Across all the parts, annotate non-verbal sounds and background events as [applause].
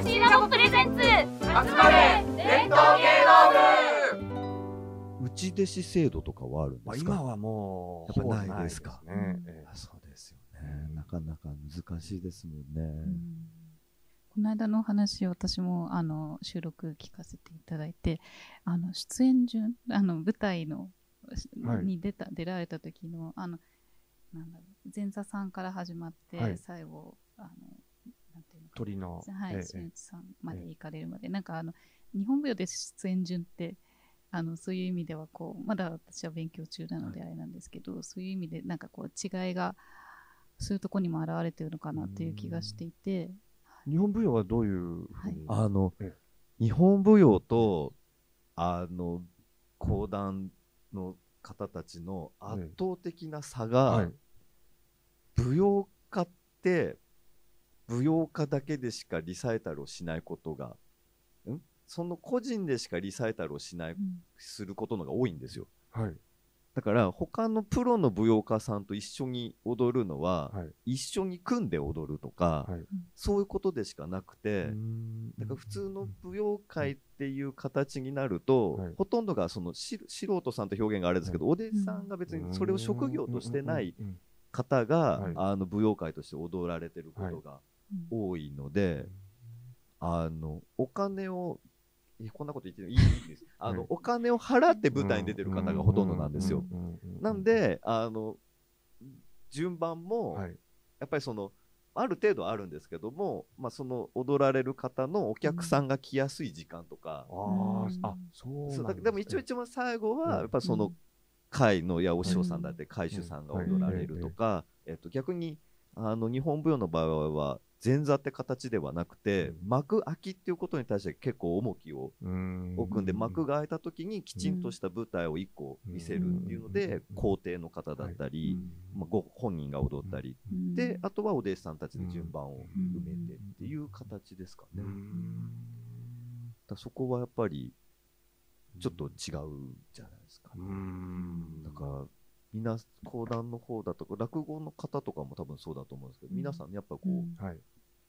MC ラボプレゼンツ。集まれ伝統芸能部。内弟子制度とかはあるんまあ、ですか、今はもうやっぱないですか。そうですよね。なかなか難しいですもんね。この間のお話私もあの収録聞かせていただいてあの出演順あの舞台の、はい。に出た出られた時のあのなんだろう前座さんから始まって、はい。最後あの鳥の、はい、ええ新内さんまで行かれるまで、なんかあの日本舞踊で出演順ってあのそういう意味ではこうまだ私は勉強中なのであれなんですけど、そういう意味でなんかこう違いがそういうところにも表れてるのかなっていう気がしていて、日本舞踊はどういうふうに、あのえ日本舞踊とあの講談の方たちの圧倒的な差が、はい。舞踊家って舞踊家だけでしかリサイタルをしないことがん？その個人でしかリサイタルをしない、うん。することのが多いんですよ。はい。だから他のプロの舞踊家さんと一緒に踊るのは、はい。一緒に組んで踊るとか、はい。そういうことでしかなくて、うーん。だから普通の舞踊界っていう形になると、はい。ほとんどがそのし素人さんって表現があれですけど、お弟子さんが別にそれを職業としてない方が、はい。あの舞踊界として踊られてることがうん多いので、あのお金をこんなこと言ってい。い [laughs] いいです。あの、はい。お金を払って舞台に出てる方がほとんどなんですよ。なんであの順番も、はい。やっぱりそのある程度あるんですけども、まあ、その踊られる方のお客さんが来やすい時間とか、うん。あそうでも一応一番最後はうん。やっぱその会のいやお師匠さんだって会主さんが踊られるとか、えっと、逆にあの日本舞踊の場合は前座って形ではなくて、うん。幕開きっていうことに対して結構重きをうん。置くんで、幕が開いた時にきちんとした舞台を1個見せるっていうので、うん皇帝の方だったり、まあ、ご本人が踊ったり、うん。であとはお弟子さんたちで順番を埋めてっていう形ですかね。うだそこはやっぱりちょっと違うじゃないですか、うーん。だからみな講談の方だとか落語の方とかも多分そうだと思うんですけど、うん。皆さんやっぱこう、うん。やっはい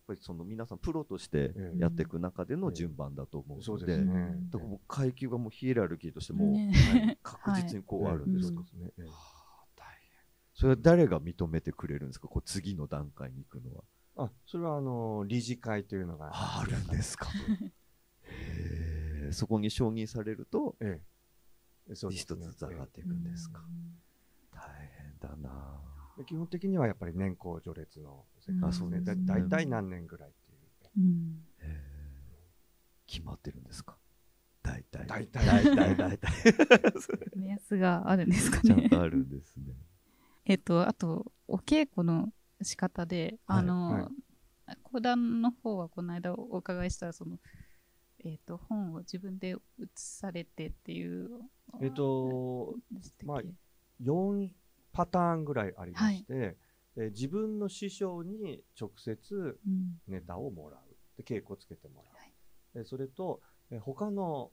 ぱりその皆さんプロとしてええ。やっていく中での順番だと思うので、ですね。だからもう階級がもうヒエラルキーとしてもう、ね。はい確実にこうあるんですよ、そうですね。ええ。はあ大変。それは誰が認めてくれるんですか？こう次の段階に行くのは。あそれはあの理事会というのが。あるんですか？そこに承認されるとええ。一ね。つずつ上がっていくんですか、だな。ええ基本的にはやっぱり年功序列の世界あですね。うね。大体何年ぐらいっていう。うん。決まってるんですか？大体。大体。大体大体。[laughs] 目安があるんですかね。ちゃんとあるんですね。えっとあとお稽古の仕方で、はい。あの、はい。講談の方はこの間お伺いしたそのえっ、と本を自分で写されてっていうえっとまあ4パターンぐらいありまして、え自分の師匠に直接うん。ネタをもらう。で稽古をつけてもらう、はい。でそれとえ他の、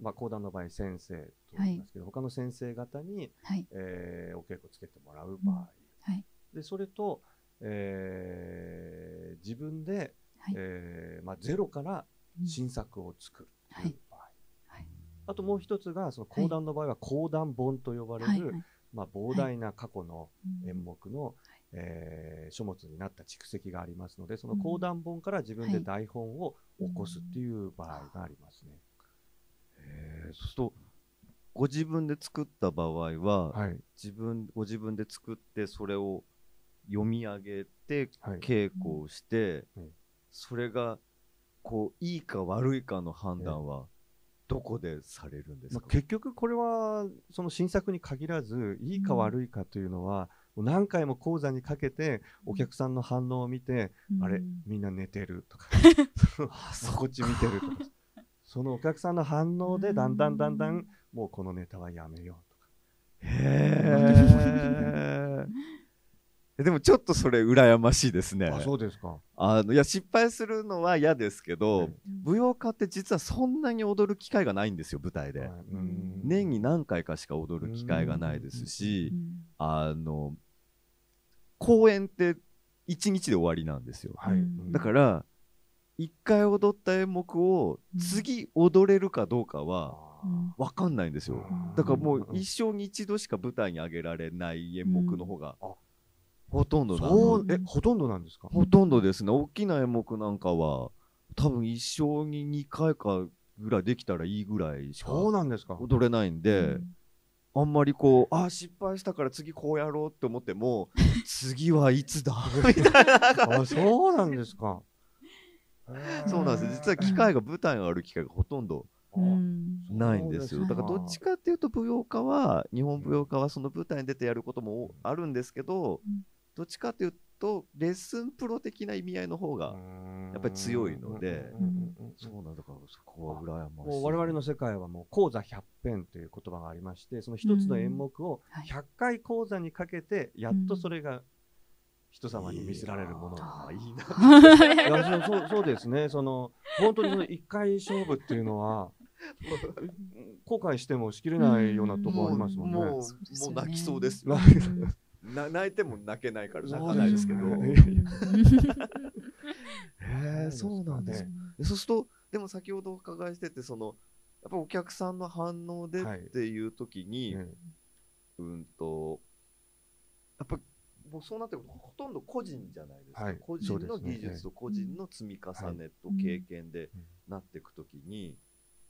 まあ、講談の場合先生と言いますけど、他の先生方に、はい。えーお稽古つけてもらう場合、はい。でそれと、えー自分で、はい。えーまあ、ゼロからうん。新作を作るという場合、はい。あともう一つがその講談の場合は講談本と呼ばれる、はい。はいまあ、膨大な過去のうん演目の、えー書物になった蓄積がありますのでその講談本から自分ではい。台本を起こすっていう場合がありますね。へえそうするとご自分で作った場合は、はい。自分ご自分で作ってそれを読み上げてはい。稽古をして、うん。それがこういいか悪いかの判断はどこでされるんですか、まあ、結局これはその新作に限らずいいか悪いかというのは、もう何回も講座にかけてお客さんの反応を見て、うん。あれみんな寝てるとか [laughs] あこっち見てるとか [laughs] そのお客さんの反応でだんだんだんだんもうこのネタはやめようとか。へえでもちょっとそれ羨ましいですね。あそうですか。あのいや失敗するのは嫌ですけど、うん舞踊家って実はそんなに踊る機会がないんですよ舞台で、はい。うん。年に何回かしか踊る機会がないですし、うん。あの公演って1日で終わりなんですよ、はい、うん。だから一回踊った演目を次踊れるかどうかはうん分かんないんですよ。うん。だからもう一生に一度しか舞台に上げられない演目の方がうん。あほとんどえほとんどなんですか？ほとんどですね。大きな演目なんかは多分一生に2回かぐらいできたらいいぐらいしかそうなんですか。踊れないんで、うん。あんまりこうあー失敗したから次こうやろうって思っても [laughs] 次はいつだ？[laughs] みたいな。あそうなんですか。そうなんです。実は機会が舞台がある機会がほとんどうん。ないんですよ。そうですか。だからどっちかっていうと舞踊家は日本舞踊家はその舞台に出てやることもあるんですけど、うんどっちかっていうとレッスンプロ的な意味合いの方が、やっぱり強いのでそうなんだからそこは羨ましい。もう我々の世界はもう講座100編という言葉がありましてその一つの演目をはい。100回講座にかけてやっとそれが人様に見せられるものあーいいな。い。やそうそうですね。その本当にその1回勝負っていうのは後悔してもしきれないようなところありますもんね。もう泣きそうです泣いても泣けないから泣かないですけど。そうへへ [laughs] えそうなんですねでそうするとでも先ほどお伺いしててそのやっぱお客さんの反応ではい。っていう時に、ねうんとやっぱもうそうなってくるとほとんど個人じゃないですか、はい。個人の技術と個人の積み重ねとはい経験でうんなっていくときに、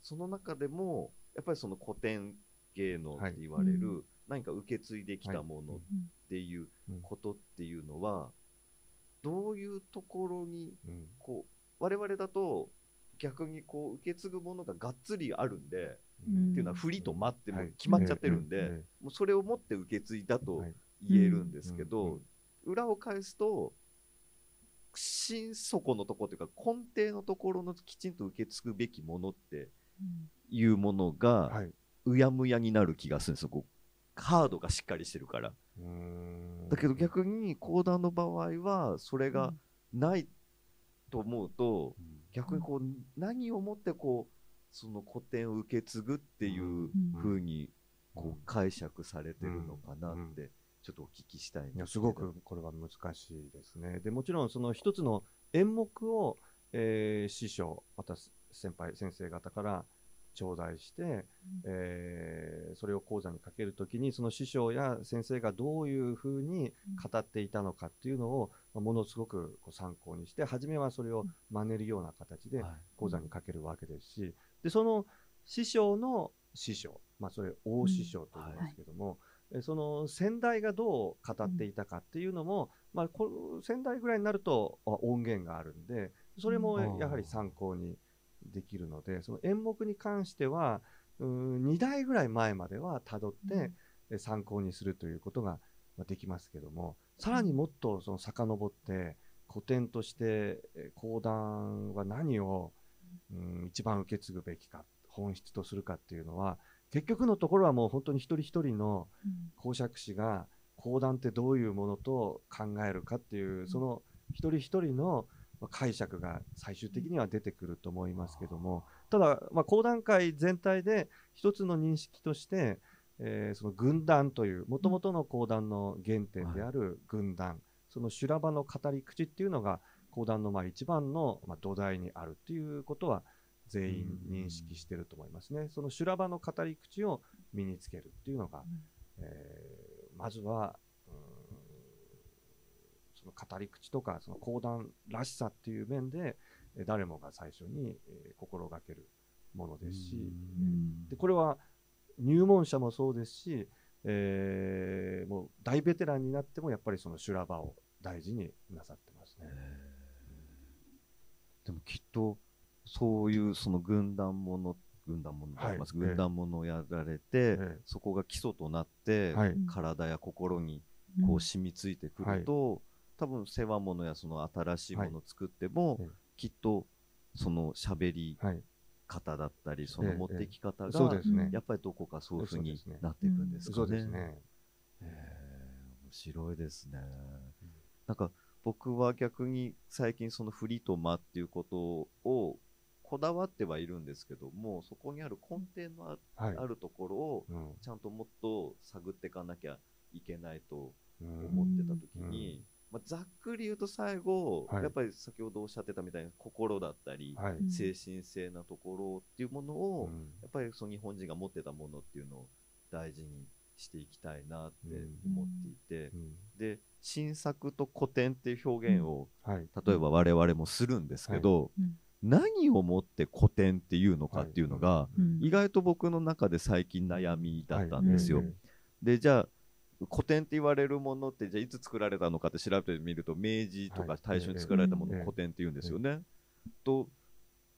その中でもやっぱりその古典芸能って言われる、はい何か受け継いできたものっていううんことっていうのは、どういうところにうん。こう我々だと逆にこう受け継ぐものががっつりあるんで、うん。っていうのは振りと間っても決まっちゃってるんで、ええもうそれを持って受け継いだとはい。言えるんですけうん。ど、裏を返すと心底のところというか根底のところのきちんと受け継ぐべきものっていうものがはい。うやむやになる気がするんですよカードがしっかりしてるから。だけど逆に講談の場合はそれがないと思うとうん。逆にこう何をもってこうその古典を受け継ぐっていううん。風にこう解釈されてるのかなうん。ってちょっとお聞きしたいんですすごくこれは難しいですね。でもちろんその一つの演目を、えー師匠また先輩先生方から頂戴して、えーそれを講座にかけるときにその師匠や先生がどういうふうに語っていたのかっていうのを、まあものすごくこう参考にして初めはそれを真似るような形ではい。講座にかけるわけですしでその師匠の師匠、まあ、それ大師匠と言いますけども、えその先代がどう語っていたかっていうのも、まあ、こ先代ぐらいになるとあ音源があるんでそれもうんやはり参考にできるのでその演目に関しては2代ぐらい前まではたどって、え参考にするということがまあできますけどもさらにもっとその遡って古典としてえ講談は何を、うん、一番受け継ぐべきか本質とするかっていうのは結局のところはもう本当に一人一人の講釈師が講談ってどういうものと考えるかっていうその一人一人のまあ解釈が最終的には出てくると思いますけどもただ、まあ、講談会全体で一つの認識として、えーその軍団というもともとの講談の原点である軍団、その修羅場の語り口っていうのが講談のまあ一番のまあ土台にあるっていうことは全員認識してると思いますね。その修羅場の語り口を身につけるっていうのが、えーまずはその語り口とかその講談らしさっていう面でえー誰もが最初に、えー心がけるものですし、うん。でこれは入門者もそうですし、えーもう大ベテランになってもやっぱりその修羅場を大事になさってますね。でもきっとそういうその軍団もの軍団ものと言います、はい。軍団ものをやられて、ええ。そこが基礎となって、はい。体や心にこう染みついてくると、多分世話物やその新しいものを作っても、はいきっとその喋りはい、方だったりその持ってき方が、そうですね。やっぱりどこかそういうふうになっていくんですかね。そうですね。面白いですね。なんか僕は逆に最近そのフリと間っていうことをこだわってはいるんですけどもそこにある根底のあ,、はい。るところをうんちゃんともっと探っていかなきゃいけないとうん思ってた時に、まあ、ざっくり言うと最後、はい。やっぱり先ほどおっしゃってたみたいな心だったり、はい。うん。精神性なところっていうものを、うん。やっぱりその日本人が持ってたものっていうのを大事にしていきたいなって思っていて、うん。で新作と古典っていう表現を、はい。例えば我々もするんですけど、うん。何をもって古典っていうのかっていうのが、うん。意外と僕の中で最近悩みだったんですよ。はい。でじゃあ古典って言われるものってじゃあいつ作られたのかって調べてみると明治とかはい。大正に作られたものええを古典って言うんですよね。と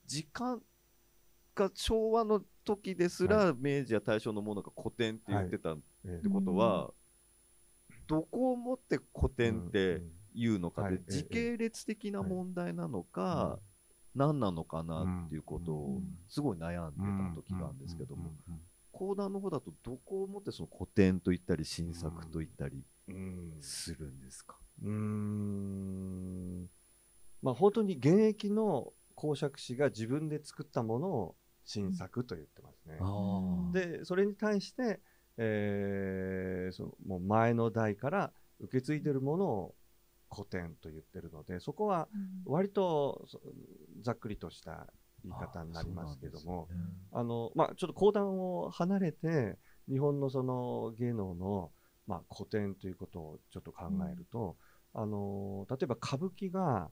時間が昭和の時ですら明治や大正のものが古典って言ってたっえてことは、どこをもって古典ってうん言うのかっはい。て時系列的な問題なのか何なのかなっていうことをすごい悩んでた時があるんですけども。講談の方だとどこをもってその古典と言ったり新作と言ったりうん。するんですか、うーん。まあ本当に現役の講釈師が自分で作ったものを新作と言ってますね。ー。でそれに対して、えーそのもう前の代から受け継いでるものを古典と言ってるのでそこは割とそざっくりとした言い方になりますけどもあの、まあ、ちょっと講談を離れて日本のその芸能の、まあ、古典ということをちょっと考えると、あの例えば歌舞伎が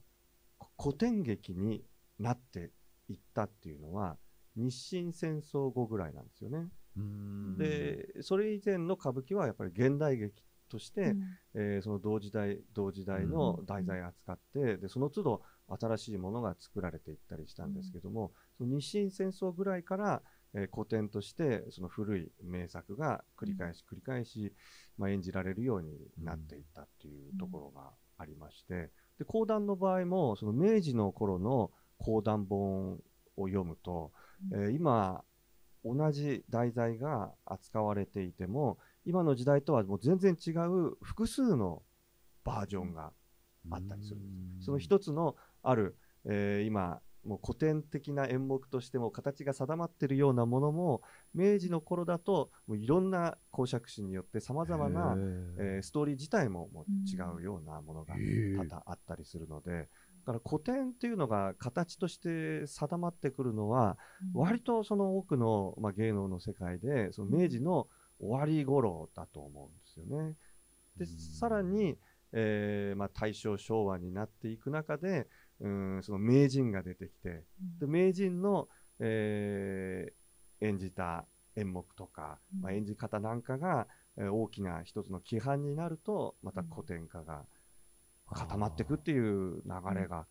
古典劇になっていったっていうのは日清戦争後ぐらいなんですよね。うん。でそれ以前の歌舞伎はやっぱり現代劇として、えーその同時代同時代の題材を扱って、でその都度新しいものが作られていったりしたんですけども、その日清戦争ぐらいから、えー古典としてその古い名作が繰り返し繰り返し、まあ、演じられるようになっていったっていうところがありまして、で講談の場合もその明治の頃の講談本を読むと、えー今同じ題材が扱われていても今の時代とはもう全然違う複数のバージョンがあったりするんです。その一つのある、えー今もう古典的な演目としても形が定まっているようなものも明治の頃だともういろんな講釈師によってさまざまな、えーストーリー自体ももう違うようなものが多々あったりするので、だから古典っていうのが形として定まってくるのは割とその多くの、まあ、芸能の世界でその明治の終わり頃だと思うんですよね。でさらに、えーまあ、大正昭和になっていく中でうんその名人が出てきてで名人の、えー演じた演目とか、まあ、演じ方なんかが、えー大きな一つの規範になるとまた古典化が固まっていくっていう流れが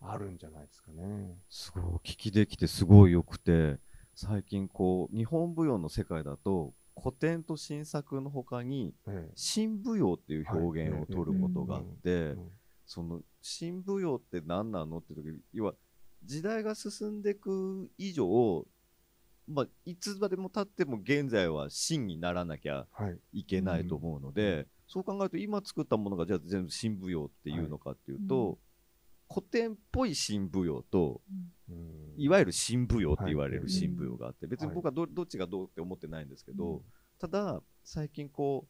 あるんじゃないですかね。すごい。お聞きできてすごい良くて最近こう日本舞踊の世界だと古典と新作の他にえ新舞踊っていう表現を取ることがあって、えその新舞踊って何なのって時要は時代が進んでいく以上、まあ、いつまでも経っても現在は新にならなきゃはい。いけないと思うので、そう考えると今作ったものがじゃあ全部新舞踊っていうのかっていうと、はい。古典っぽい新舞踊とうん。いわゆる新舞踊って言われはいる新舞踊があって別に僕はどどっちがどうって思ってないんですけど、ただ最近こう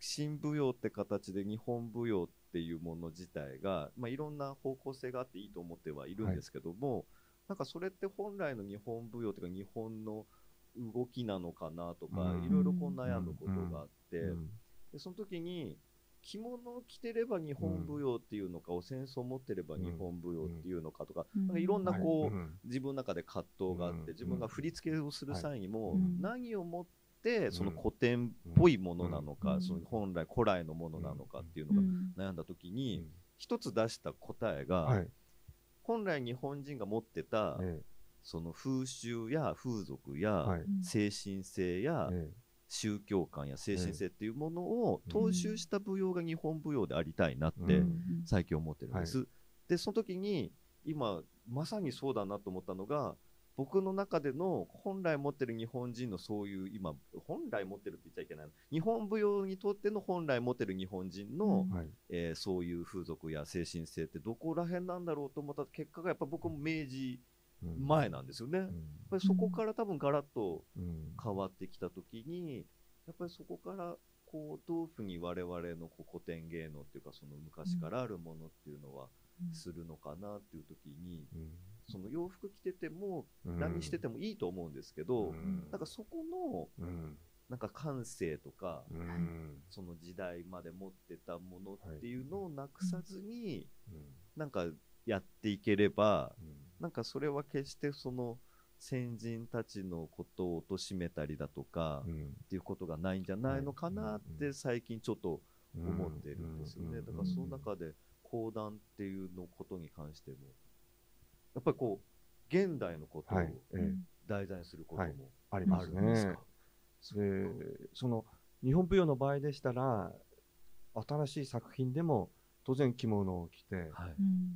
新舞踊って形で日本舞踊っていうもの自体が、まあ、いろんな方向性があっていいと思ってはいるんですけども、なんかそれって本来の日本舞踊というか日本の動きなのかなとか、うん。いろいろこう悩むことがあって、うん。でその時に着物を着てれば日本舞踊っていうのか、お扇子を持ってれば日本舞踊っていうのかとか、うん。なんかいろんなこう、自分の中で葛藤があって、うん。自分が振り付けをする際にも、うん。何をもってその古典っぽいものなのか、うん。その本来古来のものなのかっていうのが悩んだ時に、一つ出した答えが、はい。本来日本人が持ってた、えその風習や風俗や、はい。精神性や、ええ。宗教観や精神性っていうものをえ踏襲した舞踊が日本舞踊でありたいなっうてん。最近思ってるんです。でその時に今まさにそうだなと思ったのが僕の中での本来持ってる日本人のそういう今本来持ってるって言っちゃいけない。日本舞踊にとっての本来持ってる日本人の、うん。はい。えーそういう風俗や精神性ってどこら辺なんだろうと思った。結果がやっぱ僕も明治うん。前なんですよね。やっぱりそこから多分ガラッとうん。変わってきた時にやっぱりそこからこうどういうふうに我々のこう古典芸能っていうかその昔からあるものっていうのはするのかなっていう時に、その洋服着ててもうん。何しててもいいと思うんですけど、うん。なんかそこのうん。なんか感性とか、うん。その時代まで持ってたものっていうのをなくさずに、うん。なんかやっていければ、うん。なんかそれは決してその先人たちのことを貶めたりだとか、うん。っていうことがないんじゃないのかなって最近ちょっと思ってるんですよね。だからその中で講談っていうのことに関しても、やっぱりこう、現代のことを題材にすることもはいあります。ね。でその日本舞踊の場合でしたら新しい作品でも当然着物を着て、はい。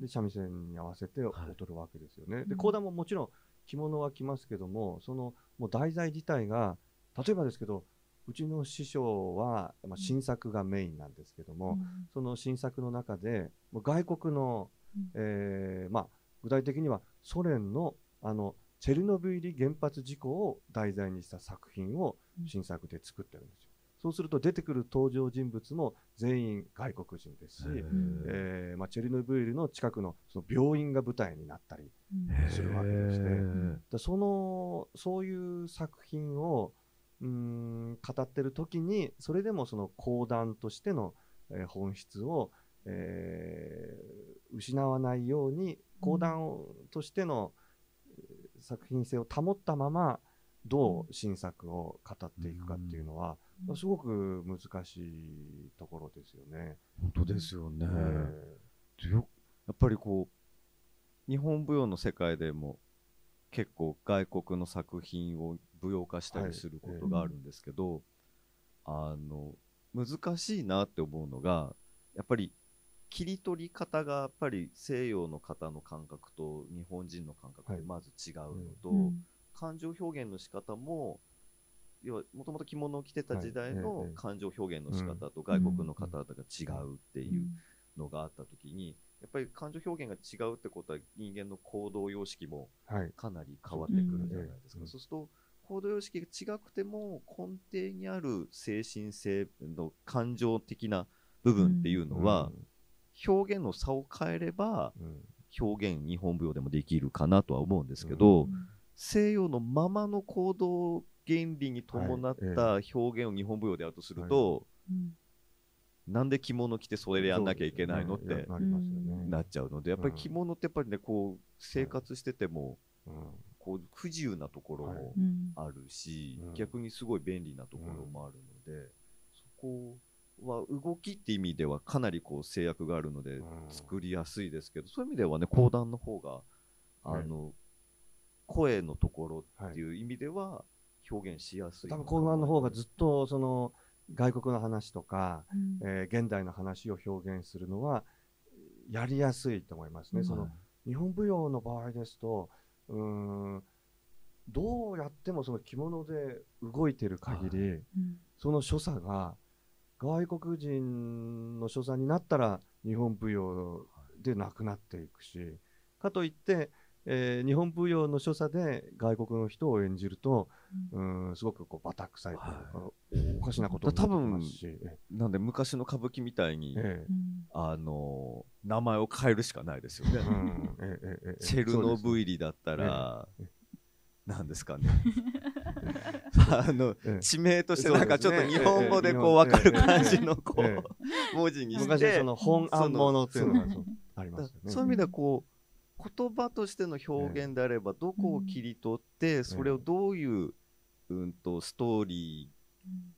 で三味線に合わせて踊るわけですよね。でうん講談ももちろん着物は着ますけどもそのもう題材自体が例えばですけどうちの師匠は、まあ、新作がメインなんですけども、その新作の中でもう外国の、うんえーまあ、具体的にはソ連のあのチェルノブイリ原発事故を題材にした作品をうん。新作で作ってるんですよ。そうすると出てくる登場人物も全員外国人ですし、えーまあ、チェルノブイリの近くのその病院が舞台になったりうん。するわけでしてへー。だそのそういう作品をうーん語ってる時にそれでもその講談としての、えー本質を、えー失わないように講談をとしての、えー作品性を保ったままどう新作を語っていくかっていうのは、うんすごく難しいところですよね。本当ですよね。えよやっぱりこう日本舞踊の世界でも結構外国の作品を舞踊化したりすることがあるんですけど、あの難しいなって思うのがやっぱり切り取り方がやっぱり西洋の方の感覚と日本人の感覚はい。でまず違うのと、うん。感情表現の仕方も要はもともと着物を着てた時代はいのええ。感情表現の仕方と外国の方々が違うっていうのがあった時にやっぱり感情表現が違うってことは人間の行動様式もはい。かなり変わってくるじゃないですか、うん。そうすると行動様式が違くても根底にある精神性の感情的な部分っていうのは、表現の差を変えれば表現日本舞踊でもできるかなとは思うんですけど、うん。西洋のままの行動原理に伴った表現を日本舞踊でやるとすると、うん。なんで着物着てそれでやんなきゃいけないのってなっちゃうのでやっぱり着物ってやっぱりねこう生活しててもうん。こう不自由なところもうん。あるし、うん。逆にすごい便利なところもあるので、そこは動きって意味ではかなりこう制約があるのでうん。作りやすいですけど、そういう意味ではね講談の方があの、声のところっていう意味では表現しやすい多分講談の方がずっとその外国の話とか、うん。えー現代の話を表現するのはやりやすいと思いますね。うん。その日本舞踊の場合ですとうーんどうやってもその着物で動いてる限り、うん。その所作が外国人の所作になったら日本舞踊でなくなっていくしかといって、えー日本舞踊の所作で外国の人を演じるとうーんすごくこうバタ臭いというか、おかしなことになっますし、えなんで昔の歌舞伎みたいに、えうん。あの名前を変えるしかないですよね。うんえええええチェルノブイイリだったらえ、なんですかね。[laughs] あの、ええ。地名としてなんかちょっと日本語でええ。こう分かる感じのこええ。う文字にして、昔その本案物っていうのがありまだすよね。そういう意味ではこう言葉としての表現であればどこを切り取ってそれをどういう、うん、とストーリー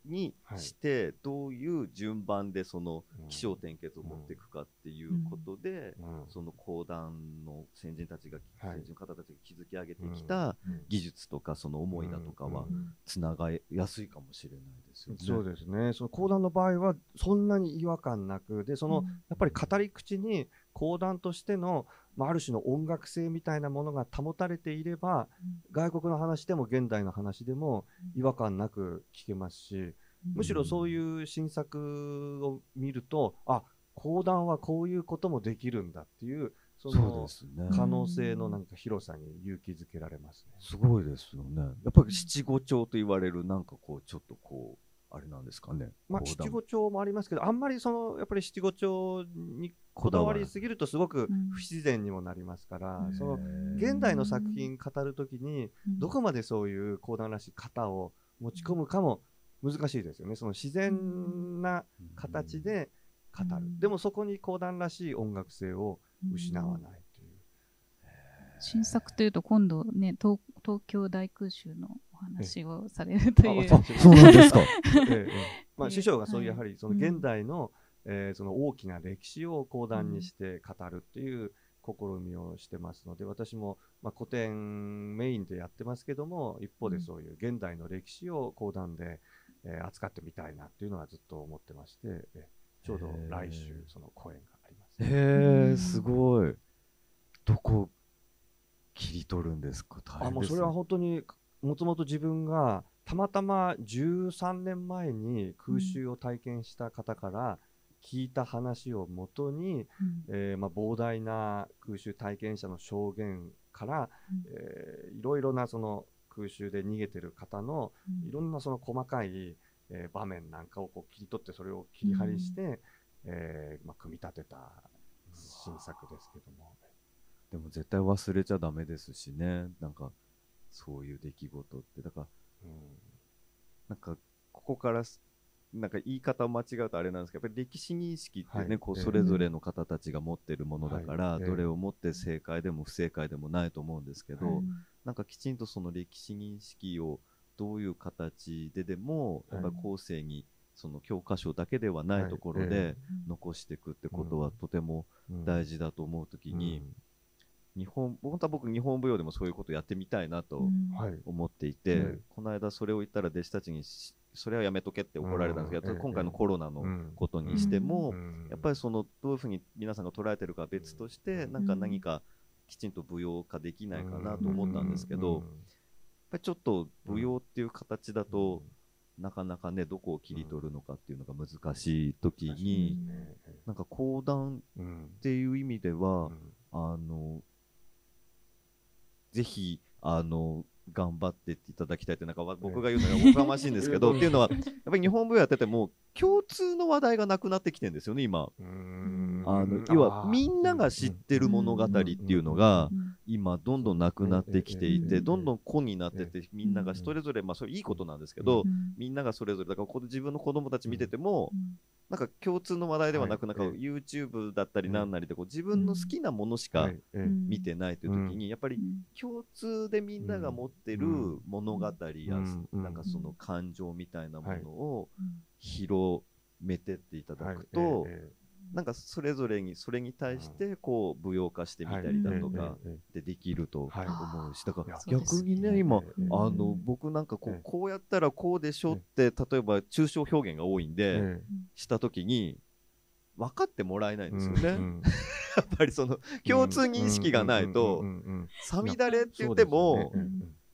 にしてどういう順番でそのうん起承転結を持っていくかっていうことで、うん。その講談の先人たちが、はい。先人の方たちが築き上げてきたうん。技術とかその思いだとかはうん。つながりやすいかもしれないですよね。そうですね。その講談の場合はそんなに違和感なくでその、うん。やっぱり語り口に講談としての、まあ、ある種の音楽性みたいなものが保たれていれば外国の話でも現代の話でも違和感なく聞けますしむしろそういう新作を見るとあ講談はこういうこともできるんだっていうそのですね。可能性のなんか広さに勇気づけられますね。すごいですよね。やっぱり七五調と言われるなんかこうちょっとこうあれなんですかね。まあ、七五調もありますけど、あんまりそのやっぱり七五調にこだわりすぎるとすごくうん不自然にもなりますから、うんその現代の作品語るときに、うんどこまでそういう講談らしい型を持ち込むかも難しいですよね。その自然な形で語る。うんでもそこに講談らしい音楽性を失わないという。新作というと今度ね東東京大空襲のお話をされるという。あそう。なんですか。[laughs] ええええ。まあ、ええ師匠がそういうやはりその現代の,、えーその大きな歴史を講談にして語るっていう試みをしてますので私もまあ古典メインでやってますけども一方でそういう現代の歴史を講談で、えー扱ってみたいなっていうのはずっと思ってまして、ええちょうど来週その公演があります。へえ、すごい。どこ切り取るんですか？大あ変ですね。もうそれは本当にもともと自分がたまたま13年前に空襲を体験した方から聞いた話をもとに、うんえーまあ、膨大な空襲体験者の証言から、うんえーいろいろなその空襲で逃げてる方のうんいろんなその細かい、えー場面なんかをこう切り取ってそれを切り張りして、えーまあ、組み立てた新作ですけども。でも絶対忘れちゃダメですしね。なんか、そういう出来事って。だから、うん。なんか、ここからす、なんか言い方を間違うとあれなんですけど、やっぱり歴史認識ってね、はい。こう、ええそれぞれの方たちが持ってるものだから、どれをもって正解でも不正解でもないと思うんですけど、うんなんかきちんとその歴史認識をどういう形ででも、やっぱり後世に、その教科書だけではないところで残していくってことはとても大事だと思うときに、日本、本当は僕日本舞踊でもそういうことやってみたいなと思っていて、ええこの間それを言ったら弟子たちにしそれはやめとけって怒られたんですけど、今回のコロナのうん。ことにしても、うん。やっぱりそのどういうふうに皆さんが捉えてるかは別として、うん。なんか何かきちんと舞踊化できないかなと思ったんですけど、うん。やっぱりちょっと舞踊っていう形だと、なかなかねどこを切り取るのかっていうのが難しい時に、なんか講談うんっていう意味では、うん。あの、ぜひ、あの、頑張ってっていただきたいって、なんかわ僕が言うのがおこがましいんですけど、え [laughs] えっていうのは、やっぱり日本舞踊やってても、共通の話題がなくなってきてるんですよね、今。うん。あの、要は、みんなが知ってる物語っていうのが、うん今、どんどんなくなってきていて、ええどんどん個になってて、みんながそれぞれ、まあ、それいいことなんですけどう、ん。みんながそれぞれ、だからここで自分の子供たち見てても、うん。なんか共通の話題ではなく、はないんかえ YouTube だったりなんなりで、こう自分の好きなものしか見てないという時に、やっぱりうん。共通でみんなが持ってるうん。物語や、なんかその感情みたいなものをうん。広めてっていただくと、なんかそれぞれにそれに対してこう舞踊化してみたりだとかでできるとはい。思うし、だから逆にね今ええあの僕なんかこええうこうやったらこうでしょって例えば抽象表現が多いんでえした時に分かってもらえないえんですよね。うん [laughs] やっぱりその共通認識がないとさみだれって言っても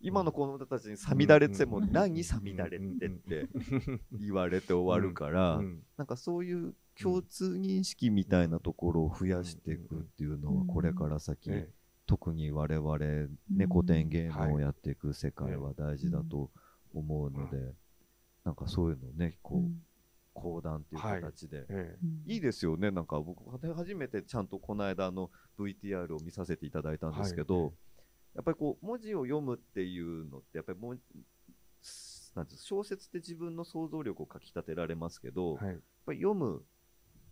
今の子供たちにさみだれってもうん。何さみだれってって言われて終わるからうん。なんかそういう共通認識みたいなところを増やしていくっていうのはこれから先え特に我々ねうん。古典芸能をやっていく世界は大事だと思うのでなんかそういうのをねこう講談っていう形で。い。いですよね、なんか僕、初めてちゃんとこの間あの VTR を見させていただいたんですけど、はい。やっぱりこう文字を読むっていうのって、やっぱりもうなん小説って自分の想像力をかき立てられますけど、やっはいぱり読む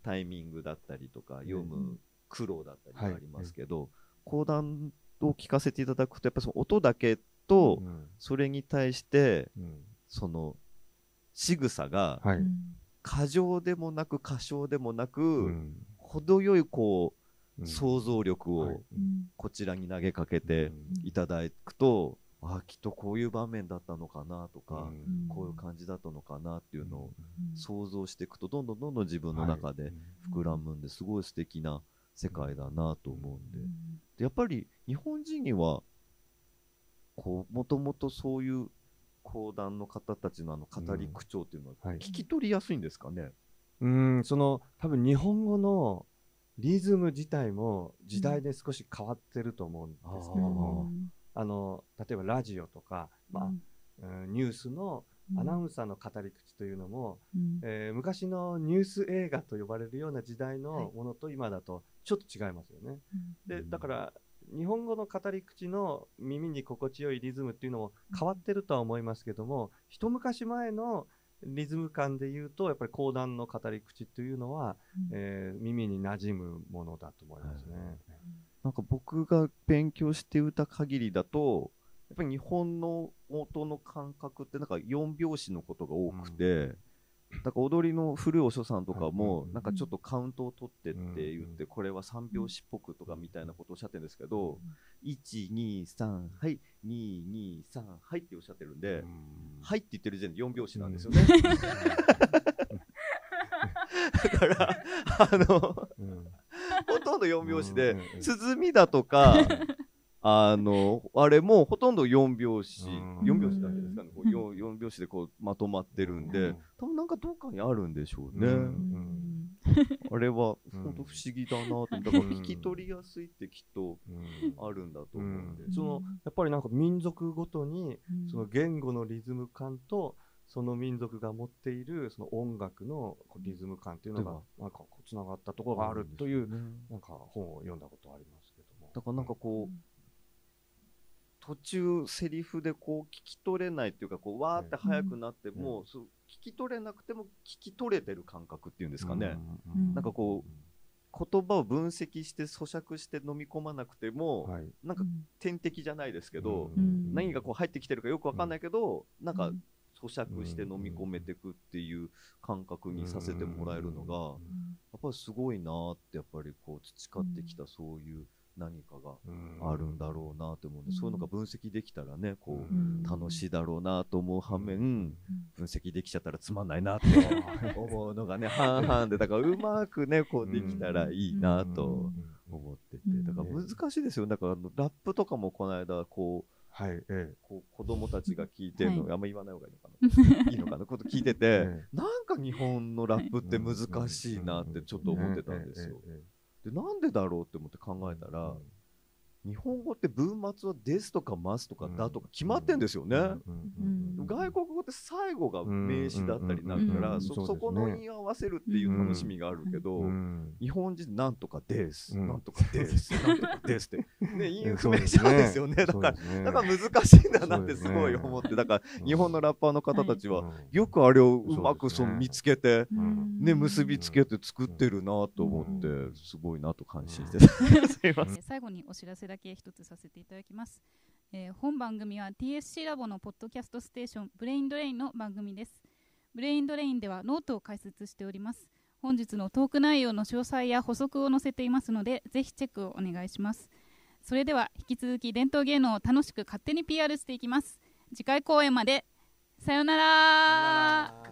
タイミングだったりとか、読うむん苦労だったりはいがありますけど、講談を聞かせていただくと、やっぱりその音だけと、うん。それに対して、うん。その仕草が過剰でもなく過小でもなく、うん。程よいこううん。想像力はい。をうん。こちらに投げかけていただくと、あきっとこういう場面だったのかなとか、うん。こういう感じだったのかなっていうのをうん。想像していくとどんどんどんどん自分の中で膨らむんですごい素敵な世界だなと思うんで。うん。でやっぱり日本人にはこうもともとそういう講談の方たちのあの語り口調っていうのははい。聞き取りやすいんですかね、うんその多分日本語のリズム自体も時代で少し変わってると思うんですけども、あの例えばラジオとか、まあうん。ニュースのうん。アナウンサーの語り口というのも、うん。えー昔のニュース映画と呼ばれるような時代はい。のものと今だとちょっと違いますよね。でだから日本語の語り口の耳に心地よいリズムっていうのも変わってるとは思いますけども、一昔前のリズム感で言うとやっぱり講談の語り口というのは、うん。えー耳に馴染むものだと思いますね。なんか僕が勉強して歌限りだと、やっぱり日本の音の感覚ってなんか4拍子のことが多くて、だから踊りの古いお師匠さんとかはい。もうんなん。かちょっとカウントを取ってって言っうん。て、これは3拍子っぽくとかみたいなことをおっしゃってるんですけど、1、2、3、はい、2、2、3、はいっておっしゃってるんで、はいって言ってる時点で4拍子なんですよね。[laughs] だから、あの、うんほとんど4拍子で鼓だとか、[laughs] あの、あれもほとんど4拍子、うん。4拍子だけですかね、こううん。4, 4拍子でこうまとまってるんうでん、多分なんかどっかにあるんでしょうね。[laughs] あれはうん。本当不思議だなと。だから聞き取りやすいってきっとうん。あるんだと思うんで。うん。そのやっぱりなんか民族ごとにうん。その言語のリズム感とその民族が持っているその音楽のこうリズム感っていうのがなんかこうつながったところがあるというね。なんか本を読んだことありますけども。だからなんかこう、途中セリフでこう聞き取れないっていうかこうわーって速くなっても、うんそう聞き取れなくても聞き取れてる感覚っていうんですかね、うんなんかこう言葉を分析して咀嚼して飲み込まなくても、はい。なんか天敵じゃないですけど、うん何がこう入ってきてるかよくわかんないけど、なんかうん咀嚼して飲み込めていくっていう感覚にさせてもらえるのが、やっぱりすごいなーってやっぱりこう培ってきたそういう何かがあるんだろうなと思うんで、うん。そういうのが分析できたらねこう、うん。楽しいだろうなと思う反面、うん。分析できちゃったらつまんないなって思うのがね半々でだからうまくねこうできたらいいなと思っててうん。だから難しいですよ。だからあのラップとかもこの間こうはい、ええ。こう子供たちが聞いてるの、はい。あんま言わない方がいいのかな。[laughs] いいのかな？こと聞いてて、えなんか日本のラップって難しいなってちょっと思ってたんですよ。えでなんでだろうって思って考えたら、日本語って文末はですとかますとかだとか決まってんですよね。うん外国語って最後が名詞だったりなるから、うんそこの言い合わせるっていう楽しみがあるけど、うん日本人なんとかです、うん。なんとかです、なんとかですって、ね、インフそうメーションですよね。だから、だから難しいんだなってすごい思って、だから日本のラッパーの方たちは、うん。よくあれをうまくその見つけて、うん。ね、結びつけて作ってるなと思ってう、すごいなと感心してた。[laughs] すいません。えー最後にお知らせだけ一つさせていただきます、えー本番組は TSC ラボのポッドキャストステーションブレインドレインの番組です。ブレインドレインではノートを解説しております。本日のトーク内容の詳細や補足を載せていますのでぜひチェックをお願いします。それでは引き続き伝統芸能を楽しく勝手に PR していきます。次回公演まで。さようなら。